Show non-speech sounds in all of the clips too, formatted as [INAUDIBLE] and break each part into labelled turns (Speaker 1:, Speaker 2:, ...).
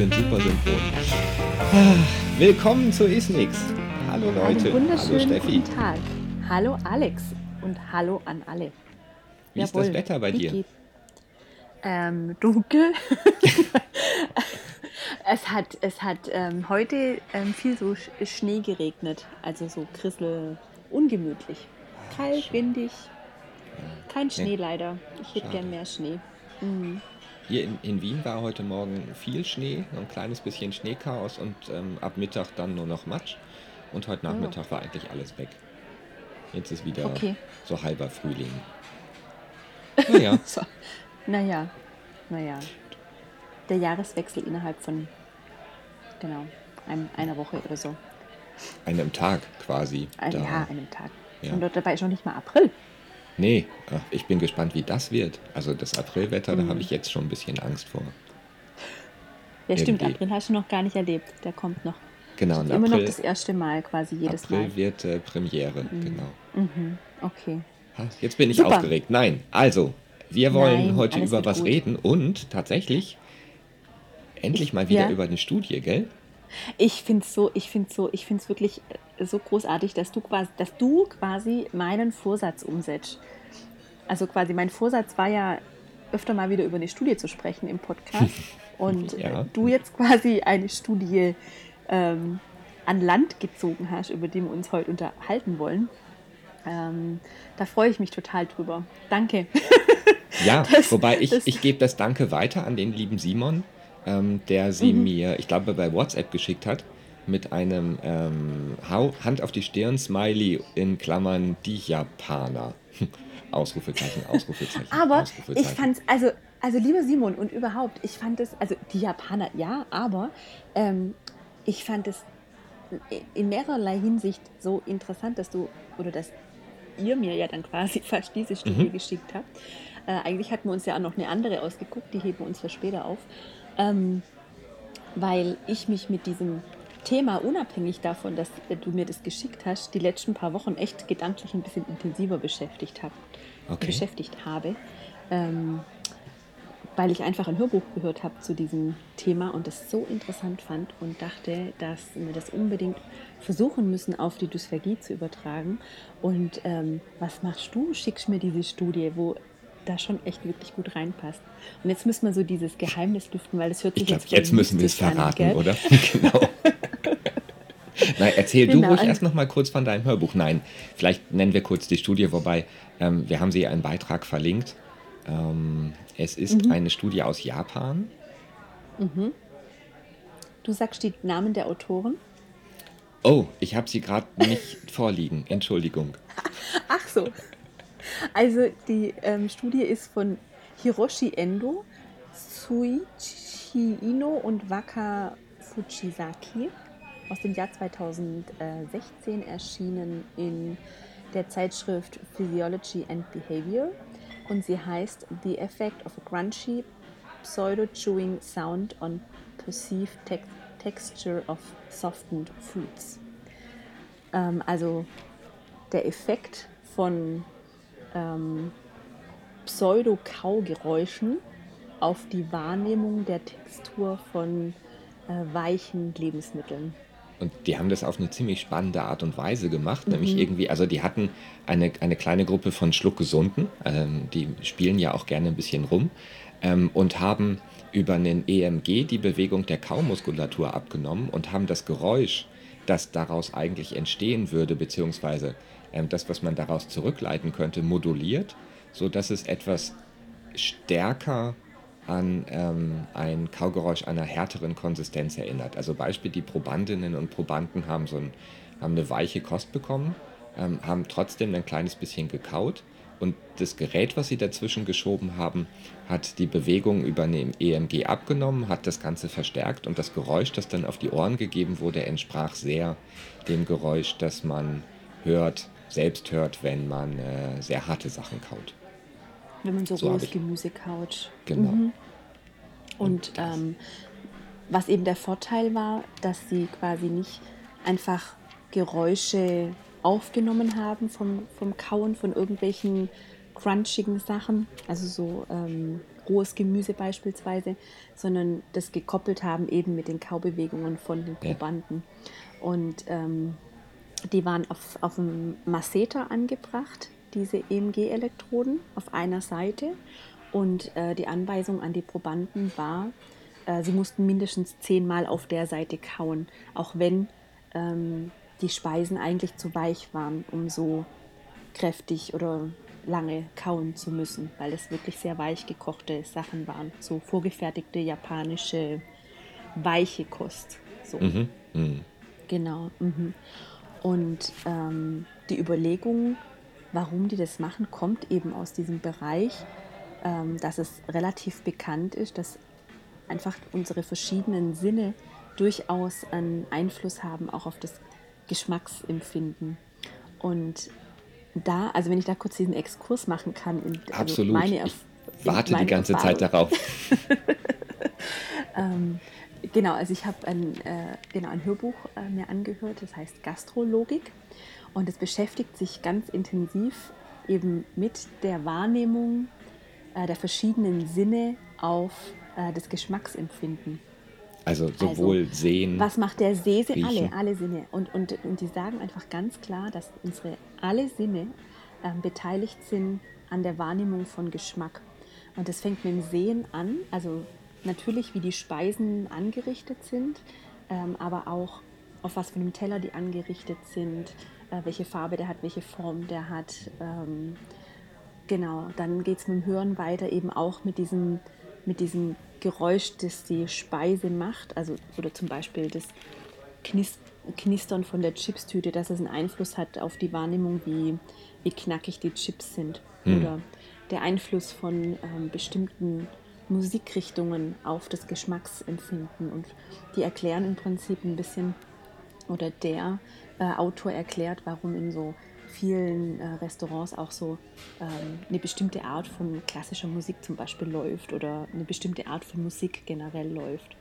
Speaker 1: sind super synchron. Ah, willkommen zu Isnix. Hallo Leute.
Speaker 2: Einen
Speaker 1: Hallo Steffi.
Speaker 2: guten Tag. Hallo Alex und hallo an alle.
Speaker 1: Wie ist das Wetter bei dir?
Speaker 2: Ähm, dunkel. [LAUGHS] es hat, es hat ähm, heute ähm, viel so Sch Schnee geregnet, also so Krissel, ungemütlich. Kalt, windig. Kein Schnee leider. Ich hätte
Speaker 1: Schade.
Speaker 2: gern mehr Schnee. Mhm.
Speaker 1: Hier in, in Wien war heute Morgen viel Schnee, ein kleines bisschen Schneechaos und ähm, ab Mittag dann nur noch Matsch. Und heute Nachmittag war eigentlich alles weg. Jetzt ist wieder
Speaker 2: Okay.
Speaker 1: so halber Frühling. [LAUGHS] Naja,
Speaker 2: So. Naja, naja. Der Jahreswechsel innerhalb von, genau, einem, einer Woche oder so.
Speaker 1: einem Tag quasi.
Speaker 2: Ein,
Speaker 1: Da-
Speaker 2: ja, einem Tag.
Speaker 1: Ja.
Speaker 2: Und dabei ist noch nicht mal April.
Speaker 1: Nee, ach, ich bin gespannt, wie das wird. Also das Aprilwetter, da
Speaker 2: Mhm.
Speaker 1: habe ich jetzt schon ein bisschen Angst vor.
Speaker 2: Ja, stimmt,
Speaker 1: Irgendwie.
Speaker 2: April hast du noch gar nicht erlebt. Der kommt noch.
Speaker 1: Genau, und
Speaker 2: Immer noch
Speaker 1: April,
Speaker 2: das erste Mal quasi jedes
Speaker 1: April
Speaker 2: Mal.
Speaker 1: wird äh, Premiere, genau.
Speaker 2: Mhm, okay.
Speaker 1: Ha, Jetzt bin ich
Speaker 2: Super.
Speaker 1: aufgeregt. Nein, also, wir wollen
Speaker 2: Nein,
Speaker 1: heute über was
Speaker 2: gut.
Speaker 1: reden und tatsächlich endlich mal wieder
Speaker 2: Ja.
Speaker 1: über eine Studie, gell?
Speaker 2: Ich finde es so, ich finde so, ich finde es wirklich äh, so großartig, dass du quasi, dass du quasi meinen Vorsatz umsetzt. Also quasi mein Vorsatz war ja öfter mal wieder über eine Studie zu sprechen im Podcast [LAUGHS] und
Speaker 1: Ja.
Speaker 2: du jetzt quasi eine Studie ähm, an Land gezogen hast, über die wir uns heute unterhalten wollen. Ähm, da freue ich mich total drüber. Danke.
Speaker 1: Ja, [LAUGHS]
Speaker 2: Das-
Speaker 1: wobei ich,
Speaker 2: das-
Speaker 1: ich gebe das Danke weiter an den lieben Simon, ähm, der sie
Speaker 2: Mhm.
Speaker 1: mir, ich glaube, bei WhatsApp geschickt hat, mit einem ähm, Hand auf die Stirn Smiley in Klammern die Japaner. [LAUGHS] Ausrufezeichen, Ausrufezeichen.
Speaker 2: Aber
Speaker 1: Ausrufezeichen.
Speaker 2: ich fand's, also, also lieber Simon und überhaupt, ich fand es, also die Japaner, ja, aber ähm, ich fand es in mehrerlei Hinsicht so interessant, dass du, oder dass ihr mir ja dann quasi [LAUGHS] fast diese Studie
Speaker 1: Mhm.
Speaker 2: geschickt habt. Äh, eigentlich hatten wir uns ja auch noch eine andere ausgeguckt, die heben wir uns für später auf. Ähm, weil ich mich mit diesem Thema, unabhängig davon, dass äh, du mir das geschickt hast, die letzten paar Wochen echt gedanklich ein bisschen intensiver beschäftigt habe.
Speaker 1: Okay.
Speaker 2: Beschäftigt habe. Ähm, weil ich einfach ein Hörbuch gehört habe zu diesem Thema und das so interessant fand und dachte, dass wir das unbedingt versuchen müssen, auf die Dysphagie zu übertragen. Und ähm, was machst du? Schickst mir diese Studie, wo da schon echt wirklich gut reinpasst. Und jetzt müssen wir so dieses Geheimnis lüften, weil das hört sich
Speaker 1: Ich glaube,
Speaker 2: jetzt
Speaker 1: jetzt müssen wir es
Speaker 2: an,
Speaker 1: verraten,
Speaker 2: gell?
Speaker 1: oder? [LAUGHS] genau. [LAUGHS] Nein, erzähl du
Speaker 2: Genau,
Speaker 1: ruhig
Speaker 2: also-
Speaker 1: erst noch mal kurz von deinem Hörbuch. Nein, vielleicht nennen wir kurz die Studie, wobei ähm, wir haben sie ja im Beitrag verlinkt. Ähm, es ist
Speaker 2: Mhm.
Speaker 1: eine Studie aus Japan.
Speaker 2: Du sagst die Namen der Autoren.
Speaker 1: Oh, ich habe sie gerade nicht [LAUGHS] vorliegen. Entschuldigung.
Speaker 2: Ach so. Also die ähm, Studie ist von Hiroshi Endo, Suichi Ino und Waka Fujisaki aus dem Jahr 2016 erschienen in der Zeitschrift Physiology and Behavior und sie heißt The Effect of a Crunchy Pseudo-Chewing Sound on Perceived tex Texture of Softened Foods. Ähm, also der Effekt von ähm, Pseudo-Kaugeräuschen auf die Wahrnehmung der Textur von äh, weichen Lebensmitteln.
Speaker 1: Und die haben das auf eine ziemlich spannende Art und Weise gemacht.
Speaker 2: Mhm.
Speaker 1: Nämlich irgendwie, also die hatten eine, eine kleine Gruppe von Schluckgesunden, ähm, die spielen ja auch gerne ein bisschen rum ähm, und haben über einen EMG die Bewegung der Kaumuskulatur abgenommen und haben das Geräusch, das daraus eigentlich entstehen würde, beziehungsweise ähm, das, was man daraus zurückleiten könnte, moduliert, sodass es etwas stärker an ähm, ein Kaugeräusch einer härteren Konsistenz erinnert. Also Beispiel, die Probandinnen und Probanden haben, so ein, haben eine weiche Kost bekommen, ähm, haben trotzdem ein kleines bisschen gekaut und das Gerät, was sie dazwischen geschoben haben, hat die Bewegung über eine EMG abgenommen, hat das Ganze verstärkt und das Geräusch, das dann auf die Ohren gegeben wurde, entsprach sehr dem Geräusch, das man hört, selbst hört, wenn man äh, sehr harte Sachen kaut.
Speaker 2: Wenn man so,
Speaker 1: So
Speaker 2: rohes Gemüse kaut.
Speaker 1: Genau.
Speaker 2: Mhm. Und
Speaker 1: Und
Speaker 2: ähm, was eben der Vorteil war, dass sie quasi nicht einfach Geräusche aufgenommen haben vom, vom Kauen von irgendwelchen crunchigen Sachen, also so ähm, rohes Gemüse beispielsweise, sondern das gekoppelt haben eben mit den Kaubewegungen von den
Speaker 1: Ja.
Speaker 2: Probanden. Und ähm, die waren auf, auf dem Masseter angebracht, diese EMG-Elektroden auf einer Seite. Und äh, die Anweisung an die Probanden war, äh, sie mussten mindestens zehnmal auf der Seite kauen, auch wenn ähm, die Speisen eigentlich zu weich waren, um so kräftig oder lange kauen zu müssen, weil es wirklich sehr weich gekochte Sachen waren. So vorgefertigte japanische weiche Kost. So.
Speaker 1: Mhm. Mhm.
Speaker 2: Genau. Mhm. Und ähm, die Überlegung, warum die das machen, kommt eben aus diesem Bereich, ähm, dass es relativ bekannt ist, dass einfach unsere verschiedenen Sinne durchaus einen Einfluss haben, auch auf das Geschmacksempfinden. Und da, also wenn ich da kurz diesen Exkurs machen kann, in, also
Speaker 1: Absolut.
Speaker 2: meine
Speaker 1: ich
Speaker 2: Erf-
Speaker 1: warte die
Speaker 2: meine
Speaker 1: ganze
Speaker 2: Erfahrung.
Speaker 1: Zeit darauf. [LAUGHS]
Speaker 2: Ähm, genau, also ich habe ein, äh, genau, ein Hörbuch äh, mir angehört, das heißt Gastrologik. Und es beschäftigt sich ganz intensiv eben mit der Wahrnehmung äh, der verschiedenen Sinne auf äh, das Geschmacksempfinden.
Speaker 1: Also sowohl sehen.
Speaker 2: Was macht der Sehse? Alle, alle Sinne. Und, und, und die sagen einfach ganz klar, dass unsere alle Sinne ähm, beteiligt sind an der Wahrnehmung von Geschmack. Und das fängt mit dem Sehen an, also natürlich, wie die Speisen angerichtet sind, ähm, aber auch auf was für einem Teller die angerichtet sind, äh, welche Farbe der hat, welche Form der hat. Ähm, Genau, dann geht es mit dem Hören weiter, eben auch mit diesem, mit diesem Geräusch, das die Speise macht. Also, oder zum Beispiel das Knis Knistern von der Chipstüte, dass es einen Einfluss hat auf die Wahrnehmung, wie, wie knackig die Chips sind. Oder der Einfluss von ähm, bestimmten Musikrichtungen auf das Geschmacksempfinden. Und die erklären im Prinzip ein bisschen, oder der äh, Autor erklärt, warum in so vielen äh, Restaurants auch so ähm, eine bestimmte Art von klassischer Musik zum Beispiel läuft oder eine bestimmte Art von Musik generell läuft.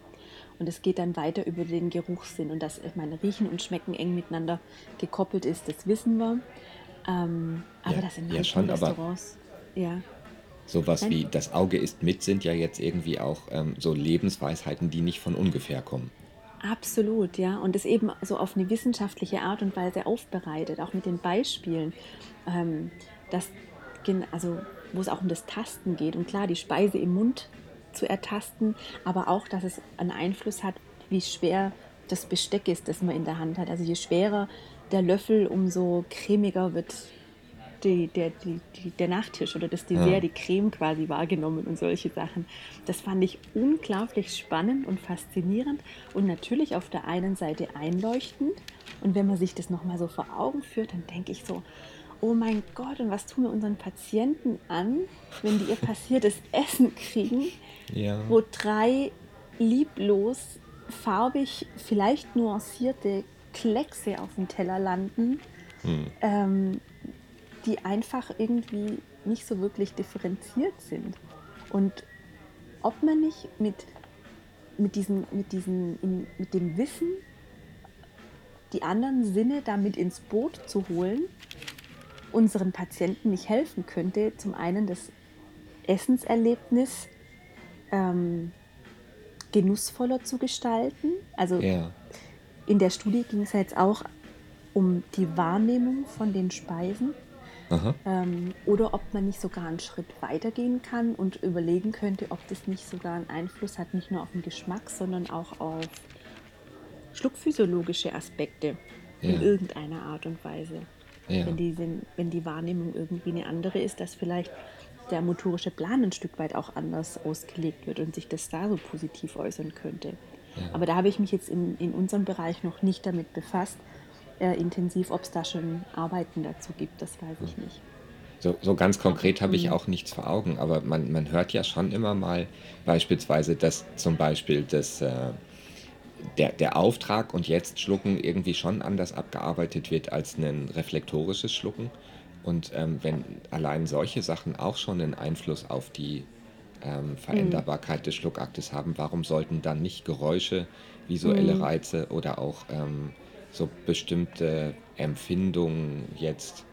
Speaker 2: Und es geht dann weiter über den Geruchssinn und dass ich meine, Riechen und Schmecken eng miteinander gekoppelt ist, das wissen wir. Ähm, aber
Speaker 1: Ja,
Speaker 2: das in
Speaker 1: ja,
Speaker 2: manchen
Speaker 1: schon, aber-
Speaker 2: Restaurants, ja,
Speaker 1: Sowas
Speaker 2: Nein.
Speaker 1: wie das Auge ist mit sind ja jetzt irgendwie auch ähm, so Lebensweisheiten, die nicht von ungefähr kommen.
Speaker 2: Absolut, ja. Und es eben so auf eine wissenschaftliche Art und Weise aufbereitet, auch mit den Beispielen, ähm, dass, also, wo es auch um das Tasten geht. Und klar, die Speise im Mund zu ertasten, aber auch, dass es einen Einfluss hat, wie schwer das Besteck ist, das man in der Hand hat. Also je schwerer der Löffel, umso cremiger wird die, der, die, die, der Nachtisch oder das Dessert,
Speaker 1: Ja.
Speaker 2: die Creme quasi wahrgenommen und solche Sachen. Das fand ich unglaublich spannend und faszinierend und natürlich auf der einen Seite einleuchtend. Und wenn man sich das nochmal so vor Augen führt, dann denke ich so, oh mein Gott, und was tun wir unseren Patienten an, wenn die ihr [LAUGHS] passiertes Essen kriegen,
Speaker 1: Ja.
Speaker 2: wo drei lieblos, farbig, vielleicht nuancierte Kleckse auf dem Teller landen,
Speaker 1: Hm.
Speaker 2: ähm, die einfach irgendwie nicht so wirklich differenziert sind. Und ob man nicht mit, mit, diesen, mit, diesen, mit dem Wissen, die anderen Sinne damit ins Boot zu holen, unseren Patienten nicht helfen könnte, zum einen das Essenserlebnis ähm, genussvoller zu gestalten. Also
Speaker 1: Ja.
Speaker 2: in der Studie ging es ja jetzt auch um die Wahrnehmung von den Speisen. Ähm, oder ob man nicht sogar einen Schritt weitergehen kann und überlegen könnte, ob das nicht sogar einen Einfluss hat, nicht nur auf den Geschmack, sondern auch auf schluckphysiologische Aspekte in
Speaker 1: Ja.
Speaker 2: irgendeiner Art und Weise.
Speaker 1: Ja.
Speaker 2: Wenn, die, wenn die Wahrnehmung irgendwie eine andere ist, dass vielleicht der motorische Plan ein Stück weit auch anders ausgelegt wird und sich das da so positiv äußern könnte.
Speaker 1: Ja.
Speaker 2: Aber da habe ich mich jetzt in, in unserem Bereich noch nicht damit befasst, äh, intensiv, ob es da schon Arbeiten dazu gibt, das weiß ich nicht.
Speaker 1: So, so ganz konkret habe ich
Speaker 2: Mhm.
Speaker 1: auch nichts vor Augen, aber man, man hört ja schon immer mal beispielsweise, dass zum Beispiel das, äh, der, der Auftrag und jetzt Schlucken irgendwie schon anders abgearbeitet wird als ein reflektorisches Schlucken. Und ähm, wenn allein solche Sachen auch schon einen Einfluss auf die ähm, Veränderbarkeit des Schluckaktes haben, warum sollten dann nicht Geräusche, visuelle
Speaker 2: Mhm.
Speaker 1: Reize oder auch ähm, so bestimmte Empfindungen jetzt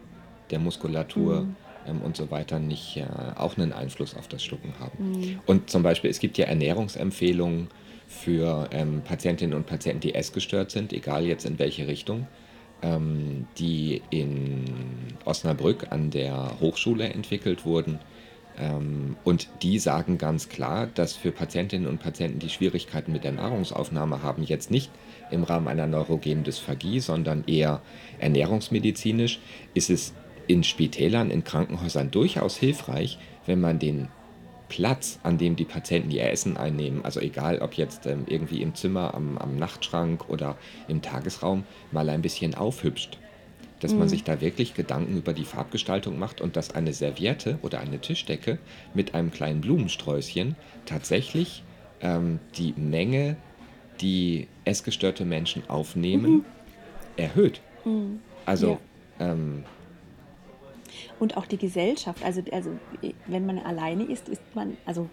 Speaker 1: der Muskulatur
Speaker 2: Mhm.
Speaker 1: ähm, und so weiter nicht äh, auch einen Einfluss auf das Schlucken haben. Mhm. Und zum Beispiel, es gibt ja Ernährungsempfehlungen für ähm, Patientinnen und Patienten, die essgestört sind, egal jetzt in welche Richtung, ähm, die in Osnabrück an der Hochschule entwickelt wurden. Ähm, und die sagen ganz klar, dass für Patientinnen und Patienten, die Schwierigkeiten mit der Nahrungsaufnahme haben, jetzt nicht im Rahmen einer neurogenen Dysphagie, sondern eher ernährungsmedizinisch, ist es in Spitälern, in Krankenhäusern durchaus hilfreich, wenn man den Platz, an dem die Patienten ihr Essen einnehmen, also egal ob jetzt ähm, irgendwie im Zimmer, am, am, Nachtschrank oder im Tagesraum, mal ein bisschen aufhübscht. Dass mhm. man sich da wirklich Gedanken über die Farbgestaltung macht und dass eine Serviette oder eine Tischdecke mit einem kleinen Blumensträußchen tatsächlich ähm, die Menge, die essgestörte Menschen aufnehmen, mhm. erhöht. Mhm. Also ja. ähm,
Speaker 2: und auch die Gesellschaft. Also, also wenn man alleine ist, ist man, also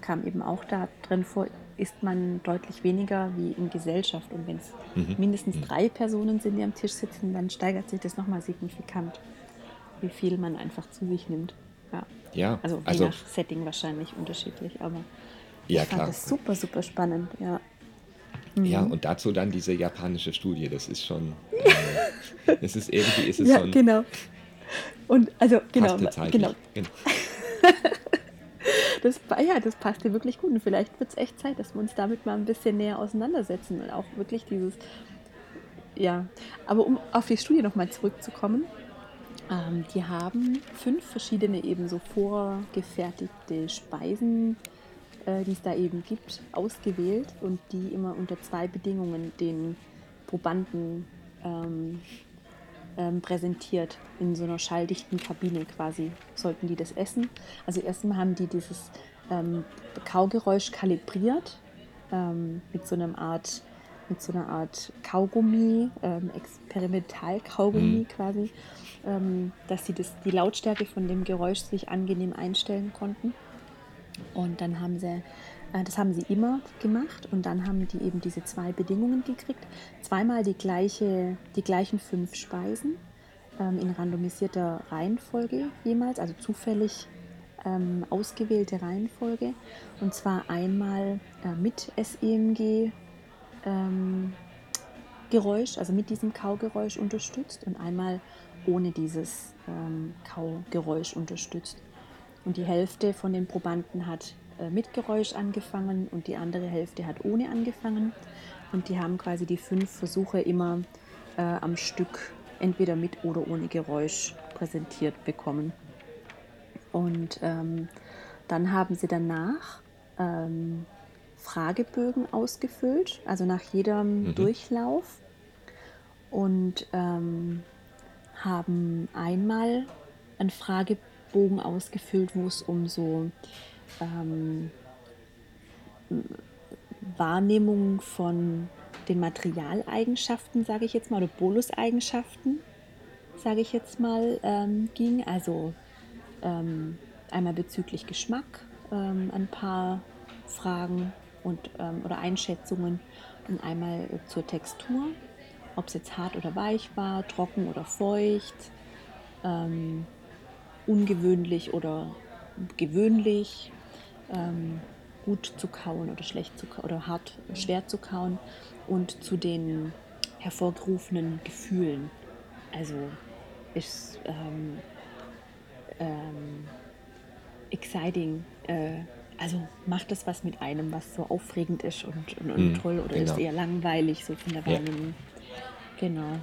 Speaker 2: kam eben auch da drin vor, ist man deutlich weniger wie in Gesellschaft. Und wenn es mhm. mindestens mhm. drei Personen sind, die am Tisch sitzen, dann steigert sich das nochmal signifikant, wie viel man einfach zu sich nimmt. Ja.
Speaker 1: ja
Speaker 2: also je also, nach Setting wahrscheinlich unterschiedlich, aber ja, ich fand klar. das super, super spannend, ja.
Speaker 1: Mhm. Ja, und dazu dann diese japanische Studie, das ist schon, äh, es ist irgendwie, ist es [LAUGHS]
Speaker 2: ja,
Speaker 1: ein,
Speaker 2: genau. Und also genau, genau. genau. [LAUGHS] das, ja, das passt dir wirklich gut. Und vielleicht wird es echt Zeit, dass wir uns damit mal ein bisschen näher auseinandersetzen und auch wirklich dieses, ja. Aber um auf die Studie nochmal zurückzukommen, ähm, die haben fünf verschiedene eben so vorgefertigte Speisen, äh, die es da eben gibt, ausgewählt und die immer unter zwei Bedingungen den Probanden ähm, ähm, präsentiert in so einer schalldichten Kabine quasi. Sollten die das essen? Also erstmal haben die dieses ähm, Kaugeräusch kalibriert ähm, mit so einer Art mit so einer Art Kaugummi, ähm, Experimental-Kaugummi mhm. quasi, ähm, dass sie das, die Lautstärke von dem Geräusch sich angenehm einstellen konnten. Und dann haben sie das haben sie immer gemacht und dann haben die eben diese zwei Bedingungen gekriegt. Zweimal die, gleiche, die gleichen fünf Speisen ähm, in randomisierter Reihenfolge jemals, also zufällig ähm, ausgewählte Reihenfolge. Und zwar einmal äh, mit SEMG. Ähm, Geräusch, also mit diesem Kaugeräusch unterstützt und einmal ohne dieses ähm, Kaugeräusch unterstützt. Und die Hälfte von den Probanden hat äh, mit Geräusch angefangen und die andere Hälfte hat ohne angefangen. Und die haben quasi die fünf Versuche immer äh, am Stück entweder mit oder ohne Geräusch präsentiert bekommen. Und ähm, dann haben sie danach ähm, Fragebögen ausgefüllt, also nach jedem mhm. Durchlauf. Und ähm, haben einmal einen Fragebogen ausgefüllt, wo es um so ähm, Wahrnehmung von den Materialeigenschaften, sage ich jetzt mal, oder Boluseigenschaften, sage ich jetzt mal, ähm, ging. Also ähm, einmal bezüglich Geschmack, ähm, ein paar Fragen und, ähm, oder Einschätzungen und einmal zur Textur, ob es jetzt hart oder weich war, trocken oder feucht, ähm, ungewöhnlich oder gewöhnlich, ähm, gut zu kauen oder schlecht zu kauen oder hart, schwer zu kauen und zu den hervorgerufenen Gefühlen. Also ist ähm, ähm, exciting, äh, also macht das was mit einem, was so aufregend ist und, und, und mm, toll oder genau. ist eher langweilig so von der Wahrnehmung. Ja. Genau.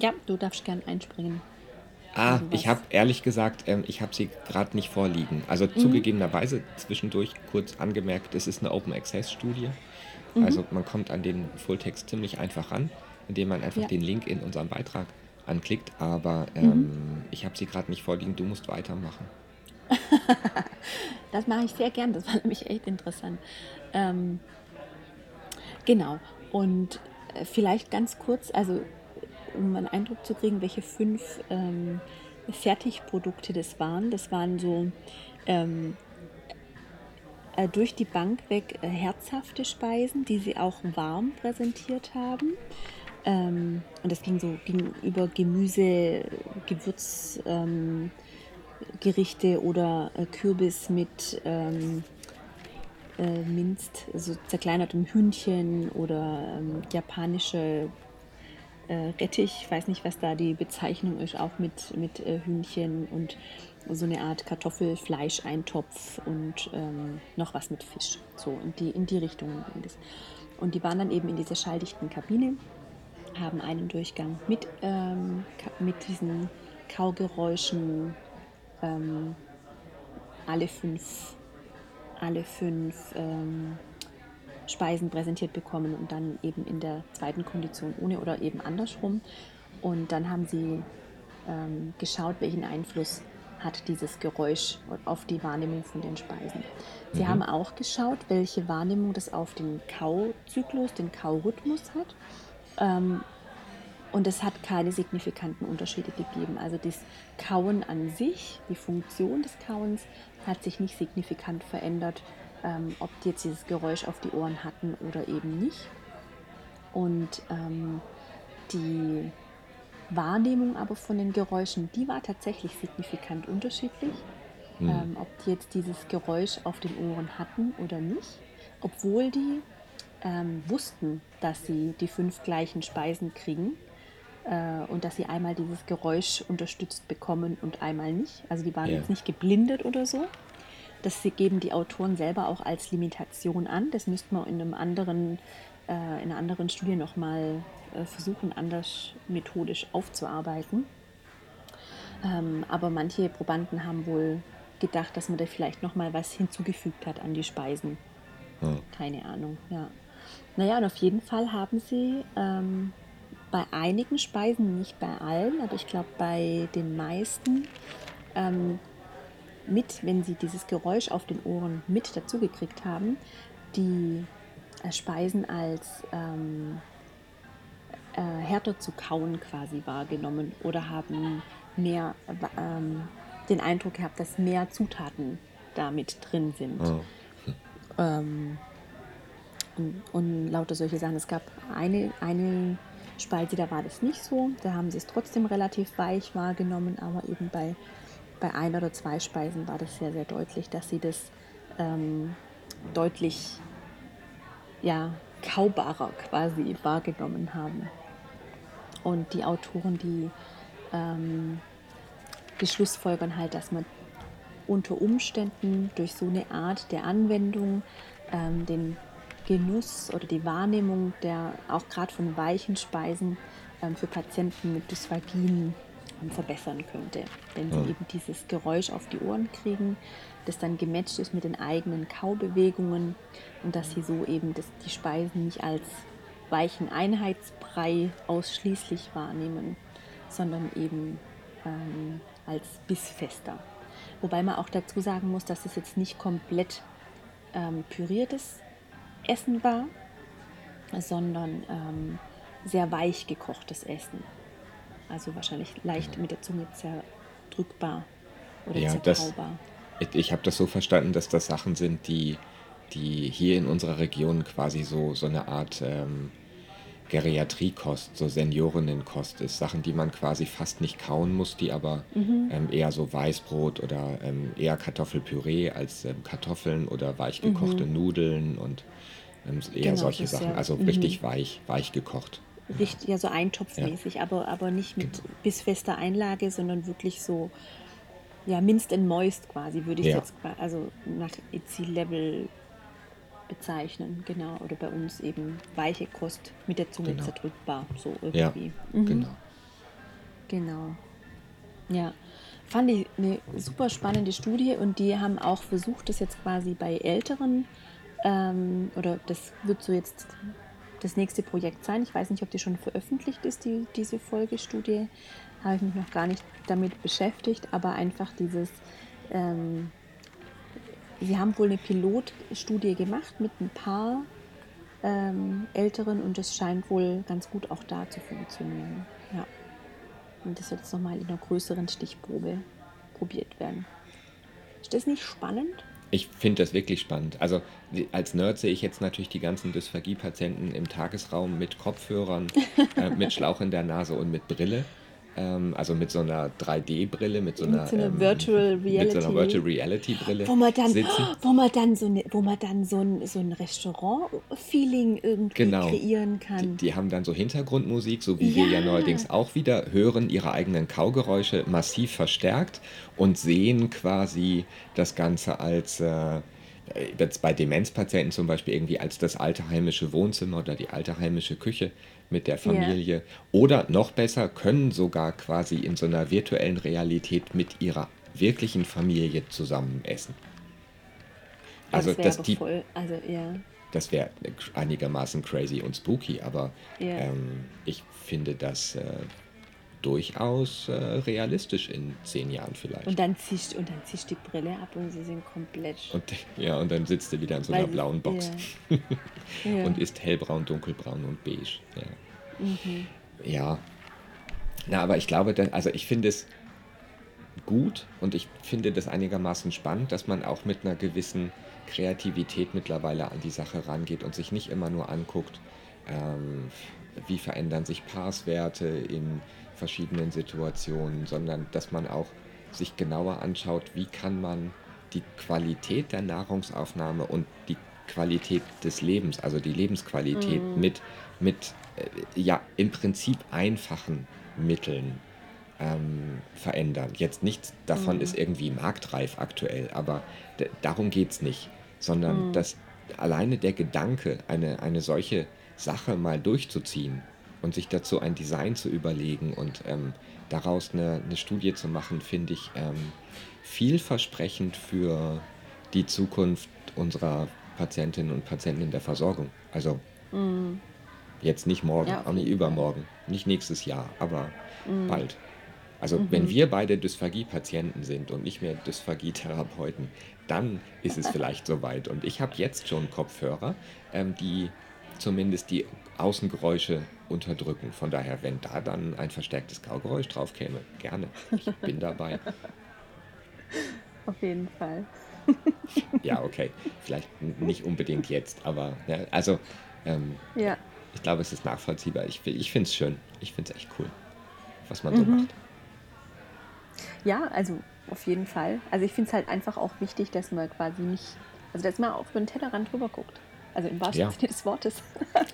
Speaker 2: Ja, du darfst gern einspringen.
Speaker 1: Ah, ich habe ehrlich gesagt, ähm, ich habe sie gerade nicht vorliegen. Also mhm. zugegebenerweise zwischendurch kurz angemerkt, es ist eine Open Access Studie. Mhm. Also man kommt an den Fulltext ziemlich einfach ran, indem man einfach ja. den Link in unserem Beitrag anklickt. Aber ähm, mhm. ich habe sie gerade nicht vorliegen. Du musst weitermachen. [LAUGHS]
Speaker 2: das mache ich sehr gern. Das war [LAUGHS] nämlich echt interessant. Ähm, genau. Und äh, vielleicht ganz kurz, also um einen Eindruck zu kriegen, welche fünf ähm, Fertigprodukte das waren. Das waren so ähm, äh, durch die Bank weg äh, herzhafte Speisen, die sie auch warm präsentiert haben. Ähm, und das ging so ging über Gemüse, Gewürzgerichte ähm, oder äh, Kürbis mit ähm, äh, Minzt, also zerkleinertem Hühnchen oder ähm, japanische äh, Rettich, ich weiß nicht, was da die Bezeichnung ist, auch mit, mit äh, Hühnchen und so eine Art Kartoffelfleisch-Eintopf und ähm, noch was mit Fisch. So in die, in die Richtung. Und die waren dann eben in dieser schalldichten Kabine, haben einen Durchgang mit, ähm, mit diesen Kaugeräuschen ähm, alle fünf, alle fünf ähm, Speisen präsentiert bekommen und dann eben in der zweiten Kondition ohne oder eben andersrum. Und dann haben sie ähm, geschaut, welchen Einfluss hat dieses Geräusch auf die Wahrnehmung von den Speisen. Sie mhm. haben auch geschaut, welche Wahrnehmung das auf den Kauzyklus, den Kaurhythmus hat. Ähm, und es hat keine signifikanten Unterschiede gegeben. Also das Kauen an sich, die Funktion des Kauens, hat sich nicht signifikant verändert ähm, ob die jetzt dieses Geräusch auf die Ohren hatten oder eben nicht. Und ähm, die Wahrnehmung aber von den Geräuschen, die war tatsächlich signifikant unterschiedlich. Mhm. Ähm, ob die jetzt dieses Geräusch auf den Ohren hatten oder nicht, obwohl die ähm, wussten, dass sie die fünf gleichen Speisen kriegen äh, und dass sie einmal dieses Geräusch unterstützt bekommen und einmal nicht. Also die waren ja. jetzt nicht geblindet oder so, das geben die Autoren selber auch als Limitation an. Das müsste man in, einem anderen, äh, in einer anderen Studie nochmal äh, versuchen, anders methodisch aufzuarbeiten. Ähm, aber manche Probanden haben wohl gedacht, dass man da vielleicht nochmal was hinzugefügt hat an die Speisen. Hm. Keine Ahnung, ja. Naja, und auf jeden Fall haben sie ähm, bei einigen Speisen, nicht bei allen, aber ich glaube bei den meisten, ähm, mit, wenn sie dieses Geräusch auf den Ohren mit dazugekriegt haben, die äh, Speisen als ähm, äh, härter zu kauen quasi wahrgenommen oder haben mehr ähm, den Eindruck gehabt, dass mehr Zutaten damit drin sind. Oh. Ähm, und, und, lauter solche Sachen. Es gab eine, eine Speise, da war das nicht so. Da haben sie es trotzdem relativ weich wahrgenommen, aber eben bei bei ein oder zwei Speisen war das sehr, sehr deutlich, dass sie das ähm, deutlich ja, kaubarer quasi wahrgenommen haben. Und die Autoren, die, ähm, die halt, dass man unter Umständen durch so eine Art der Anwendung ähm, den Genuss oder die Wahrnehmung der auch gerade von weichen Speisen ähm, für Patienten mit Dysphagien verbessern könnte. Wenn sie eben dieses Geräusch auf die Ohren kriegen, das dann gematcht ist mit den eigenen Kaubewegungen und dass sie so eben das, die Speisen nicht als weichen Einheitsbrei ausschließlich wahrnehmen, sondern eben ähm, als bissfester. Wobei man auch dazu sagen muss, dass es jetzt nicht komplett ähm, püriertes Essen war, sondern ähm, sehr weich gekochtes Essen. Also wahrscheinlich leicht mit der Zunge zerdrückbar oder ja,
Speaker 1: zerkaubar. Das, ich habe das so verstanden, dass das Sachen sind, die, die hier in unserer Region quasi so, so eine Art ähm, Geriatriekost, so Seniorinnenkost ist. Sachen, die man quasi fast nicht kauen muss, die aber mhm. ähm, eher so Weißbrot oder ähm, eher Kartoffelpüree als ähm, Kartoffeln oder weich gekochte mhm. Nudeln und ähm, eher genau, solche Sachen. Ja, also richtig mhm. weich, weich gekocht
Speaker 2: richtig, ja so eintopfmäßig, ja. aber, aber nicht mit genau. bissfester Einlage, sondern wirklich so, ja, minced and moist quasi, würde ich ja. jetzt also nach EC-Level bezeichnen, genau. Oder bei uns eben weiche Kost mit der Zunge genau. zerdrückbar, so irgendwie. Ja, mhm. genau. Genau. Ja, fand ich eine super spannende Studie und die haben auch versucht, das jetzt quasi bei älteren ähm, oder das wird so jetzt das nächste Projekt sein. Ich weiß nicht, ob die schon veröffentlicht ist, die, diese Folgestudie. Habe ich mich noch gar nicht damit beschäftigt, aber einfach dieses, ähm, sie haben wohl eine Pilotstudie gemacht mit ein paar ähm, Älteren und das scheint wohl ganz gut auch da zu funktionieren. Ja. Und das wird jetzt nochmal in einer größeren Stichprobe probiert werden. Ist das nicht spannend?
Speaker 1: Ich finde das wirklich spannend. Also als Nerd sehe ich jetzt natürlich die ganzen Dysphagie-Patienten im Tagesraum mit Kopfhörern, [LAUGHS] äh, mit Schlauch in der Nase und mit Brille. Ähm, also mit so einer 3D-Brille, mit so einer,
Speaker 2: Mit so einer
Speaker 1: ähm,
Speaker 2: Virtual [LAUGHS]
Speaker 1: mit so einer
Speaker 2: Reality.
Speaker 1: Virtual Reality-Brille
Speaker 2: Wo man dann,
Speaker 1: sitzen. [GASPS]
Speaker 2: wo man dann so, ne, wo man dann so ein, so ein Restaurant-Feeling irgendwie
Speaker 1: Genau.
Speaker 2: kreieren
Speaker 1: Die,
Speaker 2: kann.
Speaker 1: die haben dann so Hintergrundmusik, so wie wir ja
Speaker 2: Ja.
Speaker 1: neuerdings auch wieder, hören ihre eigenen Kaugeräusche massiv verstärkt und sehen quasi das Ganze als, äh, jetzt bei Demenzpatienten zum Beispiel irgendwie als das alte heimische Wohnzimmer oder die alte heimische Küche mit der Familie. Oder noch besser, können sogar quasi in so einer virtuellen Realität mit ihrer wirklichen Familie zusammen essen. Also,
Speaker 2: das wäre
Speaker 1: dass die
Speaker 2: voll, also ja.
Speaker 1: das wäre einigermaßen crazy und spooky, aber
Speaker 2: Ja.
Speaker 1: ähm, ich finde das äh, durchaus äh, realistisch in zehn Jahren vielleicht.
Speaker 2: Und dann ziehst und dann ziehst die Brille ab und sie sind komplett.
Speaker 1: Und, ja, und dann sitzt du wieder in so einer
Speaker 2: Weil-
Speaker 1: blauen Box
Speaker 2: Ja. [LAUGHS] Ja.
Speaker 1: und ist hellbraun, dunkelbraun und beige. Ja.
Speaker 2: Mhm.
Speaker 1: ja. Na, aber ich glaube, also ich finde es gut und ich finde das einigermaßen spannend, dass man auch mit einer gewissen Kreativität mittlerweile an die Sache rangeht und sich nicht immer nur anguckt, ähm, wie verändern sich Passwerte in verschiedenen Situationen, sondern dass man auch sich genauer anschaut, wie kann man die Qualität der Nahrungsaufnahme und die Qualität des Lebens, also die Lebensqualität mit, mit äh, ja, im Prinzip einfachen Mitteln ähm, verändern. Jetzt nichts davon ist irgendwie marktreif aktuell, aber darum geht es nicht, sondern dass alleine der Gedanke, eine, eine solche Sache mal durchzuziehen und sich dazu ein Design zu überlegen und ähm, daraus eine, eine Studie zu machen, finde ich ähm, vielversprechend für die Zukunft unserer Patientinnen und Patienten in der Versorgung. Also jetzt nicht morgen,
Speaker 2: Mhm. Ja,
Speaker 1: auch nicht übermorgen, nicht nächstes Jahr, aber
Speaker 2: Mhm.
Speaker 1: bald. Also wenn wir beide Dysphagie-Patienten sind und nicht mehr Dysphagie-Therapeuten, dann ist es vielleicht soweit. Und ich habe jetzt schon Kopfhörer, ähm, die zumindest die Außengeräusche unterdrücken. Von daher, wenn da dann ein verstärktes Kaugeräusch drauf käme, gerne. Ich bin dabei. [LAUGHS]
Speaker 2: Auf jeden Fall.
Speaker 1: Ja, okay. Vielleicht nicht unbedingt jetzt, aber ja, also ähm,
Speaker 2: Ja.
Speaker 1: Ich glaube, es ist nachvollziehbar. Ich, ich finde es schön. Ich finde es echt cool, was man so
Speaker 2: Mhm.
Speaker 1: macht.
Speaker 2: Ja, also auf jeden Fall. Also ich finde es halt einfach auch wichtig, dass man quasi nicht, also dass man auch über den Tellerrand drüber guckt. Also im wahrsten
Speaker 1: Ja.
Speaker 2: Sinne des Wortes.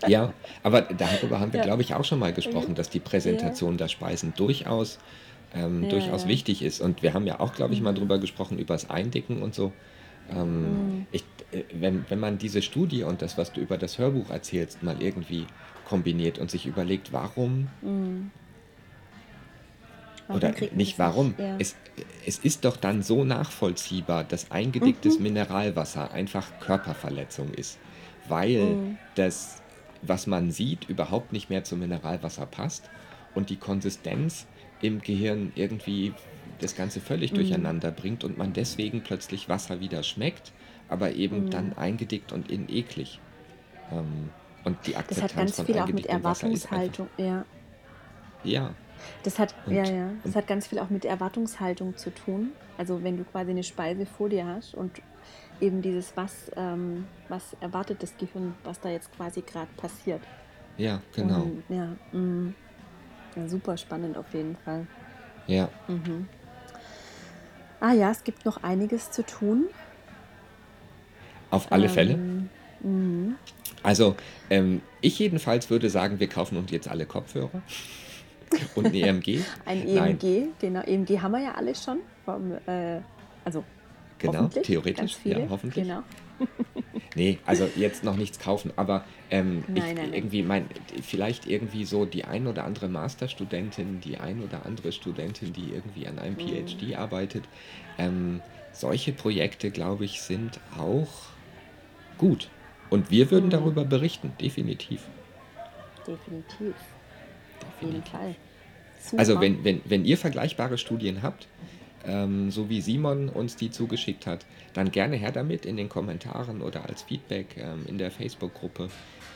Speaker 1: Ja, aber darüber haben wir,
Speaker 2: Ja.
Speaker 1: glaube ich, auch schon mal gesprochen, dass die Präsentation der Speisen durchaus, ähm,
Speaker 2: Ja,
Speaker 1: durchaus
Speaker 2: ja.
Speaker 1: wichtig ist. Und wir haben ja auch, glaube ich, mal drüber gesprochen, über das Eindicken und so. Ähm,
Speaker 2: Mhm.
Speaker 1: ich, äh, wenn, wenn man diese Studie und das, was du über das Hörbuch erzählst, mal irgendwie kombiniert und sich überlegt, warum
Speaker 2: Mhm.
Speaker 1: Oder nicht warum.
Speaker 2: Ja.
Speaker 1: Es, es ist doch dann so nachvollziehbar, dass eingedicktes
Speaker 2: Mhm.
Speaker 1: Mineralwasser einfach Körperverletzung ist, weil
Speaker 2: Mhm.
Speaker 1: das, was man sieht, überhaupt nicht mehr zum Mineralwasser passt und die Konsistenz im Gehirn irgendwie das Ganze
Speaker 2: Mhm.
Speaker 1: völlig durcheinander bringt und man deswegen plötzlich Wasser wieder schmeckt, aber eben
Speaker 2: Mhm.
Speaker 1: dann eingedickt und in eklig. Ähm, und die
Speaker 2: das
Speaker 1: Akzeptanz
Speaker 2: hat ganz viel auch mit Erwartungshaltung. Ja.
Speaker 1: ja,
Speaker 2: Das hat,
Speaker 1: Und-
Speaker 2: ja, ja. Das hat ganz viel auch mit Erwartungshaltung zu tun. Also wenn du quasi eine Speise vor dir hast und eben dieses, was, ähm, was erwartet das Gehirn, was da jetzt quasi gerade passiert.
Speaker 1: ja, genau.
Speaker 2: Und, ja, mm, ja, super spannend auf jeden Fall.
Speaker 1: Ja.
Speaker 2: Mhm. Ah ja, es gibt noch einiges zu tun.
Speaker 1: Auf alle Fälle.
Speaker 2: Ähm, mhm.
Speaker 1: Also, ähm, ich jedenfalls würde sagen, wir kaufen uns jetzt alle Kopfhörer [LAUGHS] und ein EMG.
Speaker 2: Ein
Speaker 1: Nein.
Speaker 2: EMG, genau. EMG haben wir ja alle schon. Vom, äh, also
Speaker 1: Genau,
Speaker 2: hoffentlich,
Speaker 1: theoretisch, ja, hoffentlich.
Speaker 2: Genau. [LAUGHS]
Speaker 1: Nee, also jetzt noch nichts kaufen, aber ähm,
Speaker 2: Nein,
Speaker 1: ich,
Speaker 2: nein, nein.
Speaker 1: irgendwie mein, vielleicht irgendwie so die ein oder andere Masterstudentin, die ein oder andere Studentin, die irgendwie an
Speaker 2: Mhm.
Speaker 1: einem PhD arbeitet. Ähm, solche Projekte, glaube ich, sind auch gut. Und wir würden
Speaker 2: Mhm.
Speaker 1: darüber berichten, definitiv.
Speaker 2: Definitiv. Auf jeden
Speaker 1: definitiv.
Speaker 2: Fall. Super.
Speaker 1: Also wenn, wenn, wenn ihr vergleichbare Studien habt, ähm, so wie Simon uns die zugeschickt hat, dann gerne her damit in den Kommentaren oder als Feedback ähm, in der Facebook-Gruppe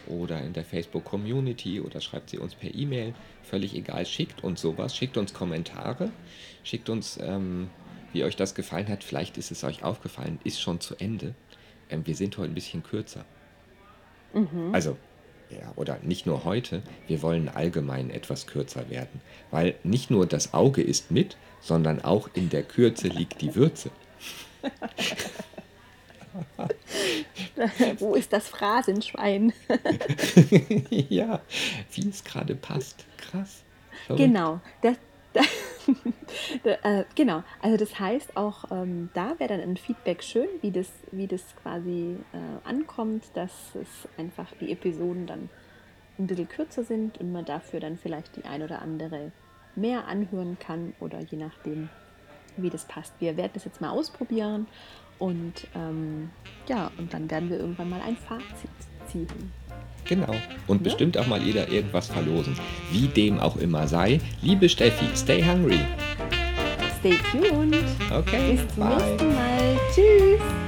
Speaker 1: oder in der Facebook-Community oder schreibt sie uns per E-Mail. Völlig egal, schickt uns sowas, schickt uns Kommentare, schickt uns, ähm, wie euch das gefallen hat. Vielleicht ist es euch aufgefallen, ist schon zu Ende. Ähm, wir sind heute ein bisschen kürzer. Also, ja, oder nicht nur heute, wir wollen allgemein etwas kürzer werden. Weil nicht nur das Auge ist mit, sondern auch in der Kürze liegt die Würze. [LAUGHS]
Speaker 2: Wo ist das Phrasenschwein? [LAUGHS]
Speaker 1: ja, wie es gerade passt. Krass. Verrückt.
Speaker 2: Genau. Das, das, [LAUGHS] äh, genau. Also das heißt auch, ähm, da wäre dann ein Feedback schön, wie das, wie das quasi äh, ankommt, dass es einfach die Episoden dann ein bisschen kürzer sind und man dafür dann vielleicht die ein oder andere mehr anhören kann oder je nachdem, wie das passt. Wir werden das jetzt mal ausprobieren und ähm, ja, und dann werden wir irgendwann mal ein Fazit ziehen.
Speaker 1: Genau. Und bestimmt auch mal jeder irgendwas verlosen. Wie dem auch immer sei. Liebe Steffi, stay hungry.
Speaker 2: Stay tuned.
Speaker 1: Okay.
Speaker 2: Bis zum
Speaker 1: bye.
Speaker 2: nächsten Mal. Tschüss.